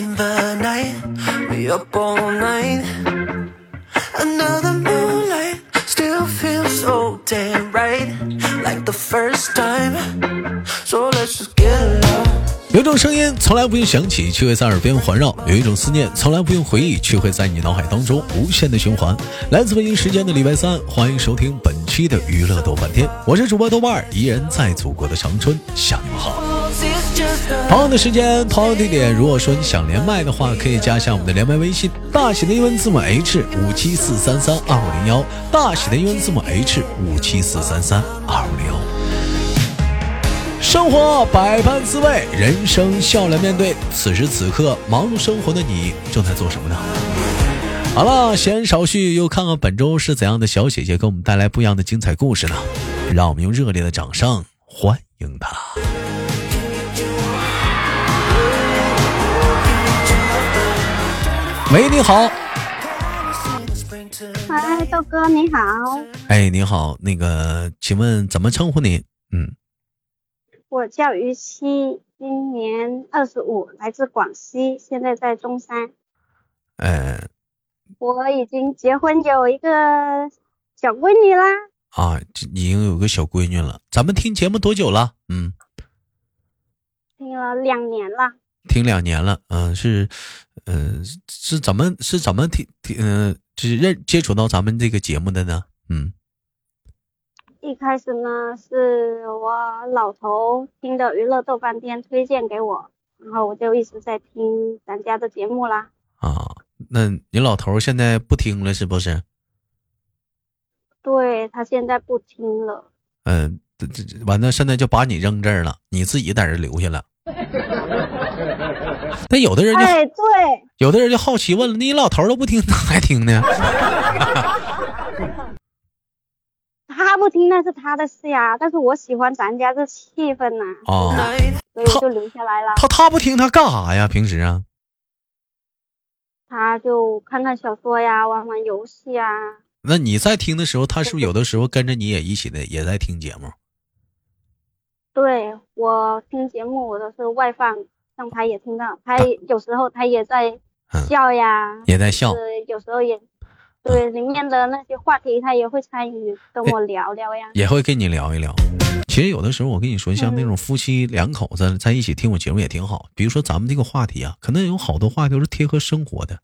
in the night. We up all night. Another moonlight still feels so damn right. Like the first time. So let's just get along. 有一种声音从来不用响起，却会在耳边环绕；有一种思念从来不用回忆，却会在你脑海当中无限的循环。来自北京时间的礼拜三，欢迎收听本期的娱乐豆瓣天，我是主播豆瓣儿，依然在祖国的长春向你们好。同样的时间，同样的地点，如果说你想连麦的话，可以加一下我们的连麦微信，大写的英文字母 H 五七四三三二五零幺，大写的英文字母 H 五七四三三二五零幺。生活百般滋味，人生笑脸面对。此时此刻，忙碌生活的你正在做什么呢？好了，闲言少叙，又看看本周是怎样的小姐姐给我们带来不一样的精彩故事呢？让我们用热烈的掌声欢迎她。喂，你好嗨，豆哥你好，哎，你好，那个，请问怎么称呼你？嗯，我叫于西，今年二十五，来自广西，现在在中山。呃，我已经结婚有一个小闺女啦，啊，已经有个小闺女了。咱们听节目多久了？嗯，听了两年了。听两年了。嗯、是，嗯、是怎么是怎么听听嗯、就是认接触到咱们这个节目的呢？嗯，一开始呢，是我老头听的娱乐豆瓣天推荐给我，然后我就一直在听咱家的节目啦。啊，那你老头现在不听了是不是？对他现在不听了，嗯、这这这完了，现在就把你扔这儿了，你自己在这留下了。但有的人就、哎，对，有的人就好奇问了，你老头都不听，咋还听呢？他不听那是他的事呀，但是我喜欢咱家这气氛呐、啊，night. 所以就留下来了。他他不听，他干啥呀？平时啊？他就看看小说呀，玩玩游戏呀。那你在听的时候，他是不是有的时候跟着你也一起的也在听节目？对我听节目，我都是外放，让他也听到。他有时候他也在嗯笑呀，也在笑是有时候也对里面的那些话题，他也会参与跟我聊聊呀。也会跟你聊一聊。其实有的时候，我跟你说，像那种夫妻两口子在一起听我节目也挺好。比如说咱们这个话题啊，可能有好多话题都是贴合生活的，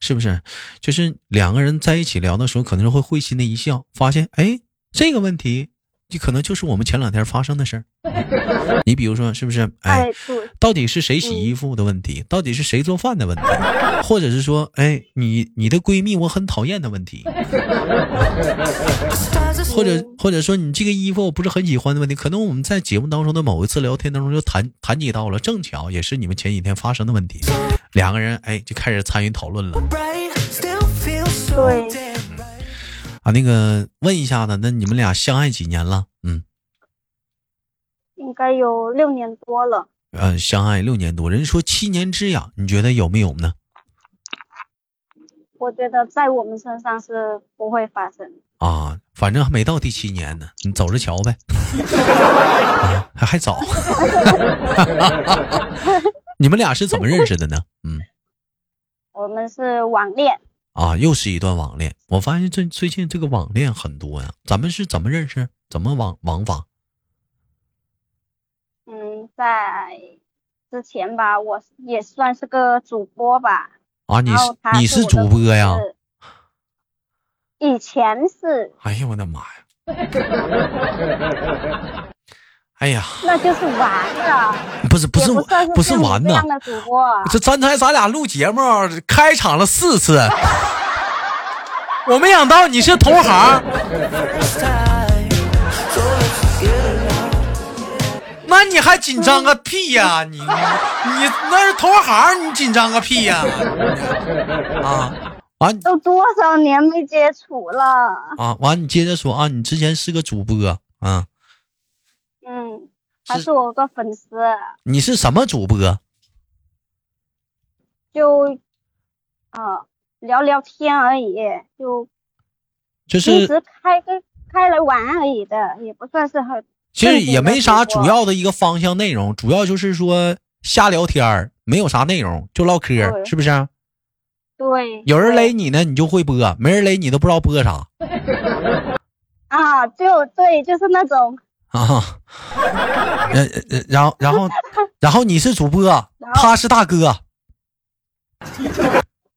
是不是？就是两个人在一起聊的时候，可能是会会心的一笑，发现哎，这个问题，就可能就是我们前两天发生的事儿。你比如说，是不是？哎到底是谁洗衣服的问题？到底是谁做饭的问题？或者是说，哎，你你的闺蜜我很讨厌的问题？或者或者说你这个衣服我不是很喜欢的问题，可能我们在节目当中的某一次聊天当中就谈谈及到了，正巧也是你们前几天发生的问题，两个人哎就开始参与讨论了对.啊。那个问一下子，那你们俩相爱几年了？嗯应该有六年多了。呃，相爱六年多，人说七年之痒，你觉得有没有呢？我觉得在我们身上是不会发生。啊，反正还没到第七年呢，你走着瞧呗，啊还还早。你们俩是怎么认识的呢？嗯。我们是网恋，啊，又是一段网恋。我发现最最近这个网恋很多呀。咱们是怎么认识？怎么网网法？嗯，在之前吧，我也算是个主播吧。啊，你是你是主播呀？以前是，哎呀，我的妈呀！哎呀，那就是玩的，不是不是我不是玩呐这刚才咱俩录节目开场了四次，我没想到你是同行.那你还紧张个屁呀、你你你那是同行，你紧张个屁呀、啊，完。都多少年没接触了？啊完，你接着说啊，你之前是个主播啊，嗯，还是是我个粉丝，你是什么主播？就呃聊聊天而已，就就是平时开个开来玩而已的，也不算是很。其实也没啥主要的一个方向内容，主要就是说瞎聊天儿，没有啥内容，就唠嗑，是不是？对，有人对勒你呢，你就会播；没人勒你都不知道播啥 啊，就对，就是那种，啊。然然然后然后然后你是主播，他是大哥，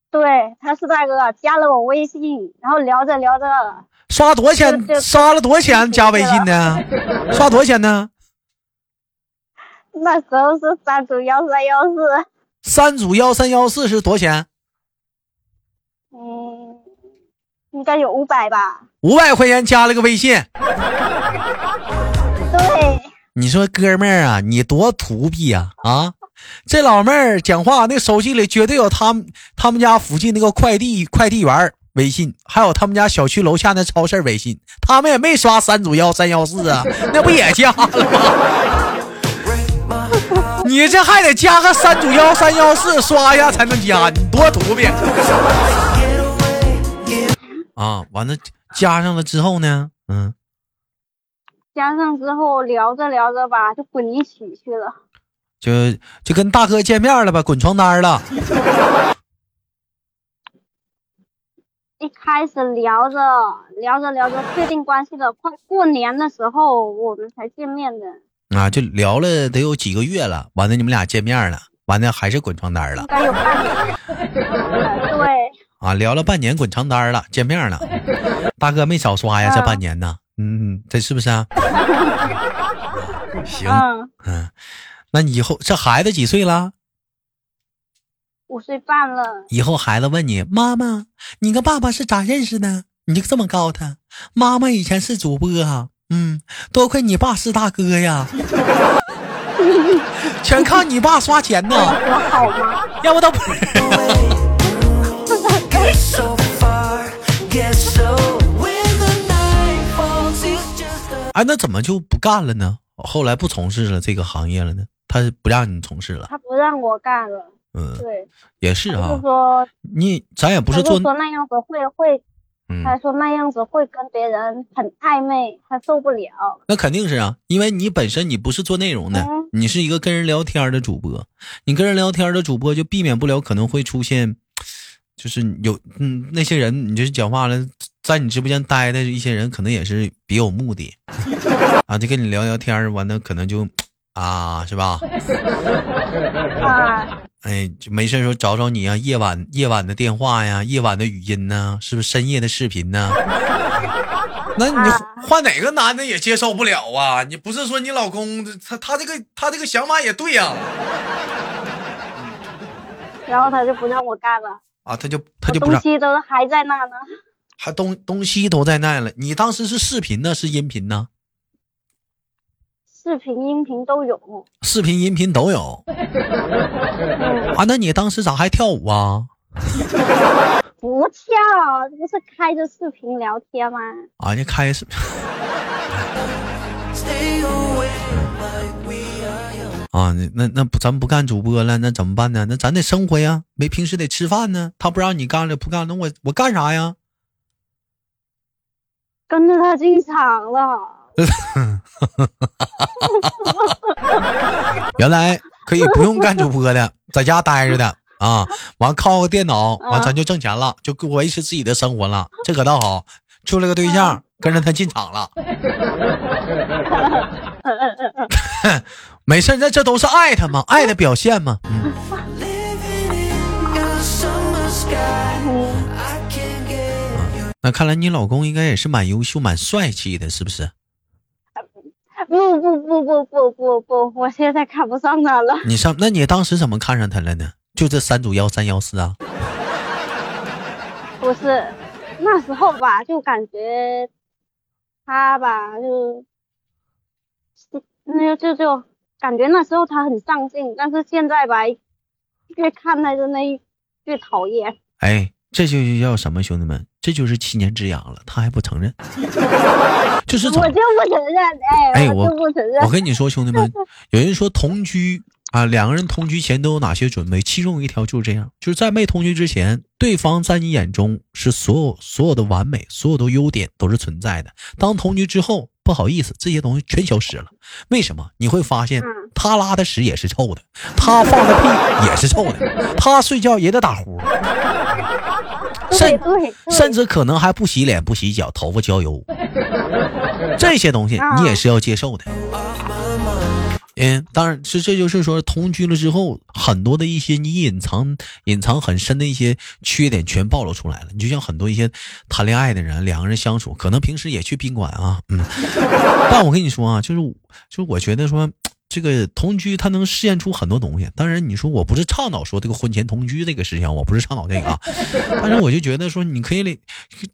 对，他是大哥，加了我微信，然后聊着聊着，刷多少钱？刷了多少钱加微信呢？刷多少钱呢？那时候是三组幺三幺四，三组幺三幺四是多少钱？嗯，应该有五百吧？五百块钱加了个微信。你说哥们儿啊，你多土逼呀啊！这老妹儿讲话那手机里绝对有他们他们家附近那个快递快递员微信，还有他们家小区楼下那超市微信，他们也没刷三组幺三幺四啊，那不也加了吗？你这还得加个三组幺三幺四，刷一下才能加，你多土逼！啊，完了加上了之后呢，嗯，加上之后聊着聊着吧，就滚一起去了。就就跟大哥见面了吧，滚床单了。一开始聊着聊着聊着确定关系了，快过年的时候我们才见面的，啊，就聊了得有几个月了，完了你们俩见面了，完了还是滚床单了应该有半年。对，啊，聊了半年滚床单了，见面了，大哥没少刷呀，这半年呢，嗯，这是不是啊？行，嗯，嗯，那以后这孩子几岁了？五岁半了。以后孩子问你妈妈，你跟爸爸是咋认识的？你就这么告诉他，妈妈以前是主播啊，嗯，多亏你爸是大哥呀，全靠你爸刷钱呢，我好吗？要不都不。哎，那怎么就不干了呢？后来不从事了这个行业了呢？他不让你从事了，他不让我干了。嗯，对，也是啊说，你咱也不是做，说那样子会会，嗯，他说那样子会跟别人很暧昧，他受不了。那肯定是啊，因为你本身你不是做内容的嗯，你是一个跟人聊天的主播，你跟人聊天的主播就避免不了可能会出现，就是有嗯那些人，你就是讲话了，在你直播间待的一些人，可能也是别有目的啊，就跟你聊聊天儿，完了可能就啊是吧？啊，哎，就没事时候找找你啊，夜晚夜晚的电话呀，夜晚的语音呢，是不是深夜的视频呢？那你啊换哪个男的也接受不了啊？你不是说你老公他他这个他这个想法也对呀、然后他就不让我干了，啊？他就他就东西都还在那呢。还东东西都在那了。你当时是视频呢，是音频呢？视频、音频都有。视频、音频都有嗯，啊？那你当时咋还跳舞啊？不跳，这不是开着视频聊天吗？啊，你开始 stay away like we are young. 啊，那那那不咱不干主播了，那怎么办呢？那咱得生活呀，没平时得吃饭呢。他不让你干了，不干，那我我干啥呀？跟着他进场了。原来可以不用干主播的，在家待着的啊，完靠个电脑，完咱就挣钱了，就维持自己的生活了，这可倒好。处了个对象，跟着他进场了，没事，那这都是爱他嘛，爱的表现嘛。嗯，那看来你老公应该也是蛮优秀、蛮帅气的，是不是？不不不不不不不，我现在看不上他了。你上，那你当时怎么看上他了呢？就这三组幺三幺四啊？不是，那时候吧，就感觉他吧，就那就就感觉那时候他很上进，但是现在吧，越看他就那越讨厌。哎，这就叫什么？兄弟们，这就是七年之痒了，他还不承认，就是我就不承认，哎，哎我就不承认我。跟你说，兄弟们，有人说同居啊，两个人同居前都有哪些准备？其中有一条就是这样，就是在没同居之前，对方在你眼中是所有所有的完美，所有的优点都是存在的。当同居之后，不好意思，这些东西全消失了。为什么？你会发现嗯，他拉的屎也是臭的，他放的屁也是臭的，他睡觉也得打呼，对甚，甚至可能还不洗脸、不洗脚，头发浇油，这些东西你也是要接受的。嗯，当然是，这就是说同居了之后，很多的一些你隐藏、隐藏很深的一些缺点全暴露出来了。你就像很多一些谈恋爱的人，两个人相处，可能平时也去宾馆啊，嗯，但我跟你说啊，就是就是我觉得说。这个同居，它能试验出很多东西。当然，你说我不是倡导说这个婚前同居这个事情，我不是倡导这个啊。但是我就觉得说，你可以，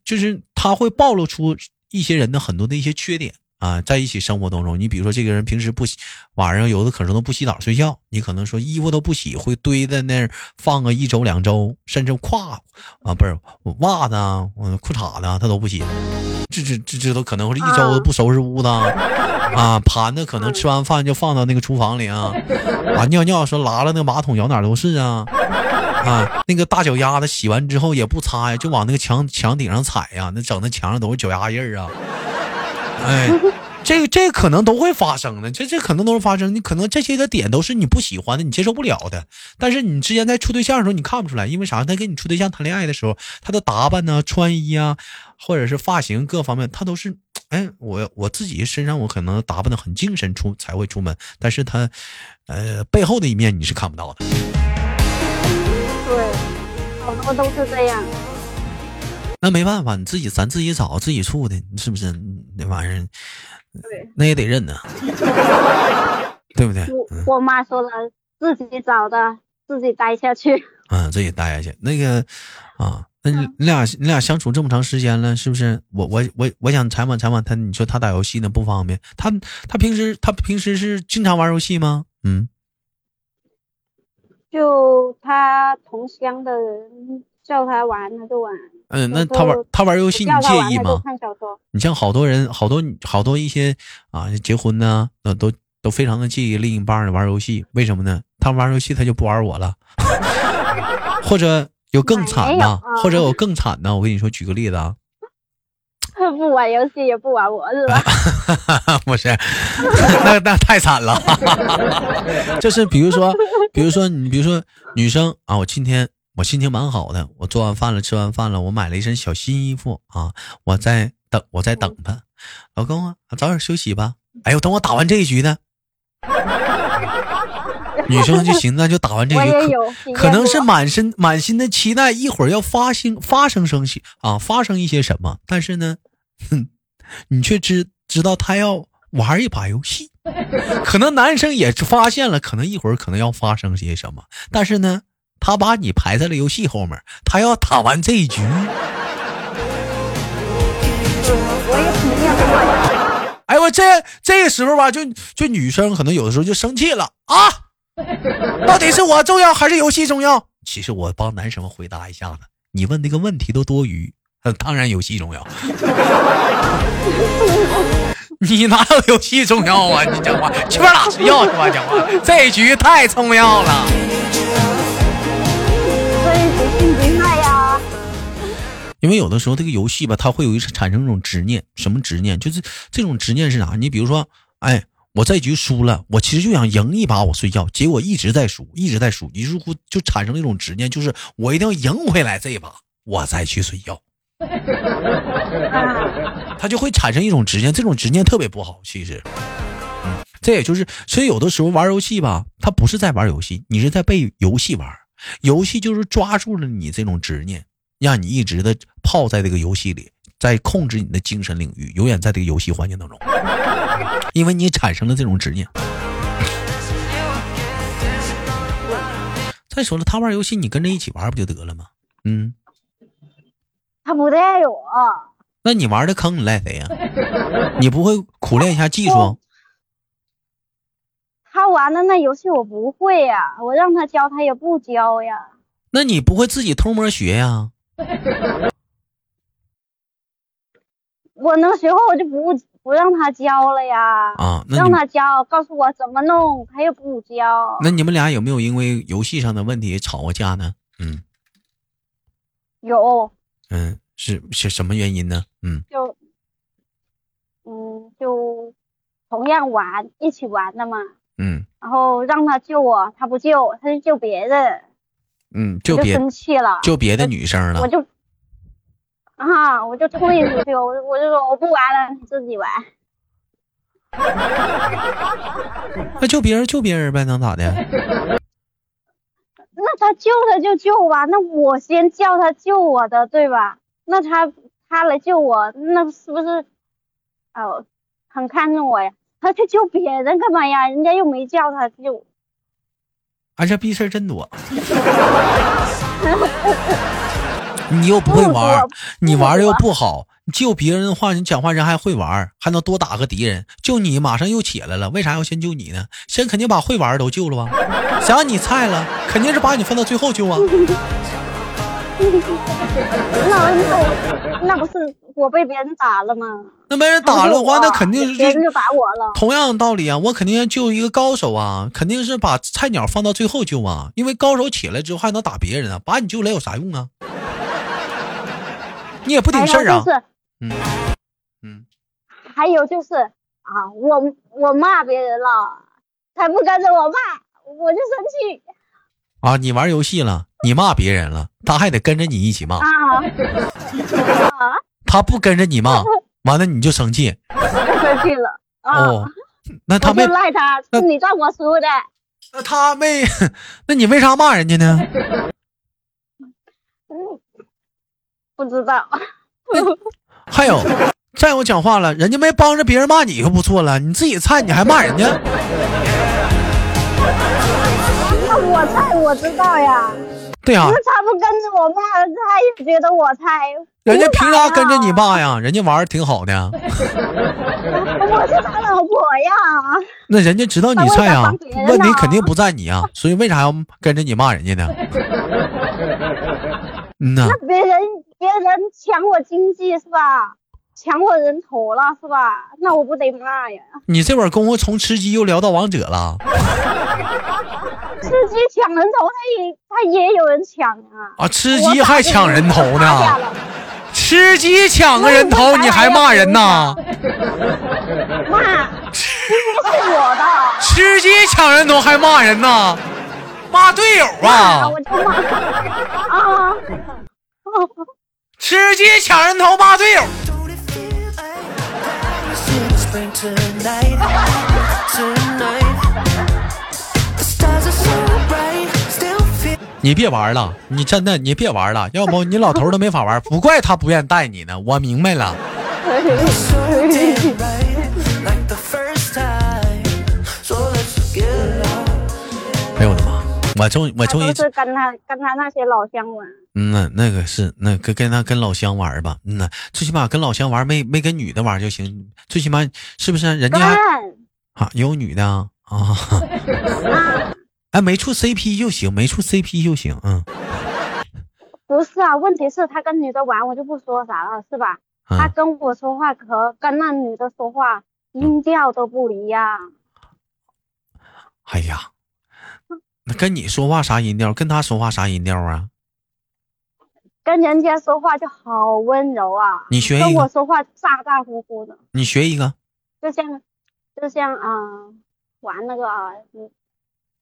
就是他会暴露出一些人的很多的一些缺点啊，在一起生活当中，你比如说这个人平时不洗，晚上有的可能都不洗澡睡觉，你可能说衣服都不洗，会堆在那儿放个一周两周，甚至胯啊不是袜子啊、嗯裤衩子啊他都不洗，这这这这都可能会一周不收拾屋子啊，盘子可能吃完饭就放到那个厨房里啊，啊尿尿说拉了那个马桶咬哪都是啊。啊，那个大脚丫子洗完之后也不擦呀，就往那个墙墙顶上踩呀，那整的墙上都是脚丫印儿啊。哎，这个这个可能都会发生的，这这可能都是发生。你可能这些个点都是你不喜欢的，你接受不了的。但是你之前在处对象的时候，你看不出来，因为啥？他跟你处对象谈恋爱的时候，他的打扮呢、穿衣啊，或者是发型各方面，他都是，哎，我我自己身上我可能打扮的很精神出才会出门，但是他，呃，背后的一面你是看不到的。对，好多都是这样。那没办法，你自己咱自己找自己处的，你是不是？那玩意儿，对，那也得认呐，对不对？我我妈说了，自己找的，自己待下去。嗯，自己待下去。那个啊，那你你俩你俩相处这么长时间了，是不是？我我我我想采访采访他，你说他打游戏呢不方便，他他平时他平时是经常玩游戏吗？嗯，就他同乡的人叫他玩，他就玩。嗯，那他玩他玩游戏，你介意吗。你像好多人，好多好多一些啊，结婚呢，呃，都都非常的介意另一半儿玩游戏，为什么呢？他玩游戏他就不玩我了，或者有更惨的啊，或者有更惨的。我跟你说，举个例子啊，不玩游戏也不玩我是吧？不是，那那太惨了。就是比如说，比如说你，比如说女生啊，我今天我心情蛮好的，我做完饭了，吃完饭了，我买了一身小新衣服啊，我在等，我在等他，老公啊，早点休息吧。哎呦，等我打完这一局呢，女生就寻思，就打完这一局，也有体验可能是满身满心的期待，一会儿要发生发生生些啊，发生一些什么，但是呢，哼，你却知知道他要玩一把游戏，可能男生也发现了，可能一会儿可能要发生些什么，但是呢，他把你排在了游戏后面，他要打完这一局，哎我这这个时候吧，就就女生可能有的时候就生气了啊，到底是我重要还是游戏重要？其实我帮男生回答一下子，你问那个问题都多余，当然游戏重要。你哪有游戏重要啊？你讲话去边打睡觉去吧，讲话这一局太重要了。因为有的时候这个游戏吧，它会有一产生一种执念，什么执念？就是这种执念是啥？你比如说，哎，我这局输了，我其实就想赢一把，我睡觉，结果一直在输，一直在输，于是乎就产生了一种执念，就是我一定要赢回来这一把，我再去睡觉。啊，它就会产生一种执念，这种执念特别不好。其实，嗯，这也就是，所以有的时候玩游戏吧，它不是在玩游戏，你是在被游戏玩。游戏就是抓住了你这种执念，让你一直的泡在这个游戏里，在控制你的精神领域，永远在这个游戏环境当中，因为你产生了这种执念。再说了，他玩游戏，你跟着一起玩不就得了吗？嗯，他不带我，那你玩的坑，你赖谁呀、你不会苦练一下技术？他玩的那游戏我不会呀，我让他教他也不教呀。那你不会自己偷摸学呀？我能学会，我就不不让他教了呀。啊，那让他教，告诉我怎么弄，他又不教。那你们俩有没有因为游戏上的问题吵过架呢？嗯有，嗯，是是什么原因呢？嗯就嗯，就同样玩，一起玩的嘛。嗯然后让他救我，他不救，他就救别人，嗯，就别生气了，就别的女生了我。就啊，我就退出去，我我就说我不玩了，你自己玩。那救别人救别人呗，能咋的？那他救他就救吧，那我先叫他救我的，对吧？那他他来救我，那是不是哦很看重我呀？他去救别人干嘛呀？人家又没叫他救。啊，这逼事儿真多。你又不会玩，你玩的又不好，救别人的话，你讲话人还会玩，还能多打个敌人。救你马上又起来了，为啥要先救你呢？先肯定把会玩的都救了吧？想让你菜了，肯定是把你放到最后救啊。那那那不是我被别人打了吗？那没人打了的话，那肯定是别人就打我了。同样的道理啊，我肯定要救一个高手啊，肯定是把菜鸟放到最后救啊，因为高手起来之后还能打别人啊，把你救来有啥用啊？你也不顶事儿啊嗯嗯，还有就是啊，我我骂别人了，他不跟着我骂，我就生气啊，你玩游戏了，你骂别人了，他还得跟着你一起骂，他不跟着你骂，完了你就生气生气了啊。哦，那他没，赖他，是你让我输的。那他没，那你为啥骂人家呢？嗯，不知道。还有，再有讲话了，人家没帮着别人骂你就不错了，你自己菜你还骂人家，菜我知道呀，对呀、那他不跟着我骂，他也觉得我菜。人家凭啥跟着你骂？呀？人家玩儿挺好的，我是他老婆呀。那人家知道你菜呀问题肯定不在你啊，所以为啥要跟着你骂人家呢？嗯呐，那别人别人抢我经济是吧？抢我人头了是吧？那我不得骂呀！你这会儿功夫从吃鸡又聊到王者了吃鸡抢人头，他也他也有人抢啊。啊！吃鸡还抢人头呢，吃鸡抢个人头你还骂人呐？骂，鸡是我的。吃鸡抢人头还骂人呐？骂队友啊！我就骂啊！吃鸡抢人头骂队友，你别玩了，你真的你别玩了，要不你老头都没法玩，不怪他不愿意带你呢。我明白了，我终我终于都是跟他跟他那些老乡玩。嗯呐，那个是那跟跟他跟老乡玩吧，嗯呐，最起码跟老乡玩没没跟女的玩就行，最起码是不是人家啊有女的啊啊？哎，没处 CP 就行，没处 CP 就行，嗯不是啊，问题是他跟女的玩，我就不说啥了，是吧？他嗯，跟我说话和跟那女的说话音调都不一样。哎呀，那跟你说话啥音调，跟他说话啥音调啊？跟人家说话就好温柔啊，你学一个跟我说话咋咋呼呼的，你学一个，就像就像啊、呃玩那个啊嗯，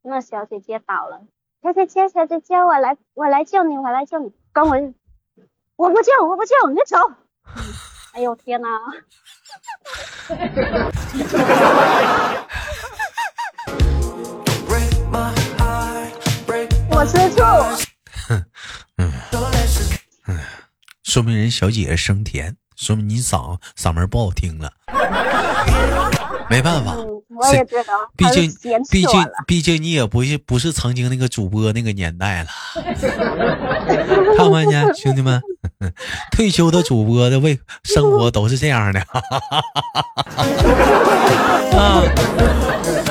那小姐姐倒了，小姐姐小姐姐，我来我来救你，我来救你，跟我我不救我不救，你走。哎呦天哪！，so let's just 说明人小姐姐声甜，说明你嗓嗓门不好听了，没办法。嗯，我也知道，毕竟，毕竟毕竟你也不是不是曾经那个主播那个年代了，看没见兄弟们，退休的主播的为生活都是这样的，啊，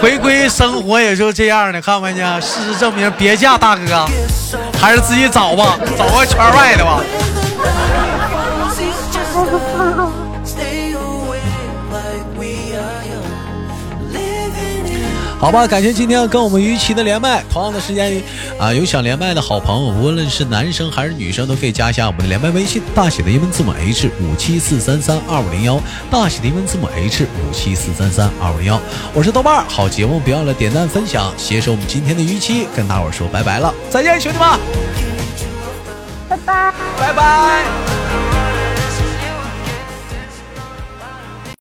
回归生活也就这样的，看没见？事实证明，别嫁大哥，还是自己找吧，找个圈外的吧。好好吧，感谢今天跟我们于琦的连麦。同样的时间啊，有想连麦的好朋友，无论是男生还是女生，都可以加一下我们的连麦微信，大写的英文字母 H 五七四三三二五零幺，大写的英文字母 H 五七四三三二五零幺。我是豆瓣儿，好节目别忘了点赞分享，携手我们今天的于琦，跟大伙儿说拜拜了，再见，兄弟们，拜拜。拜拜。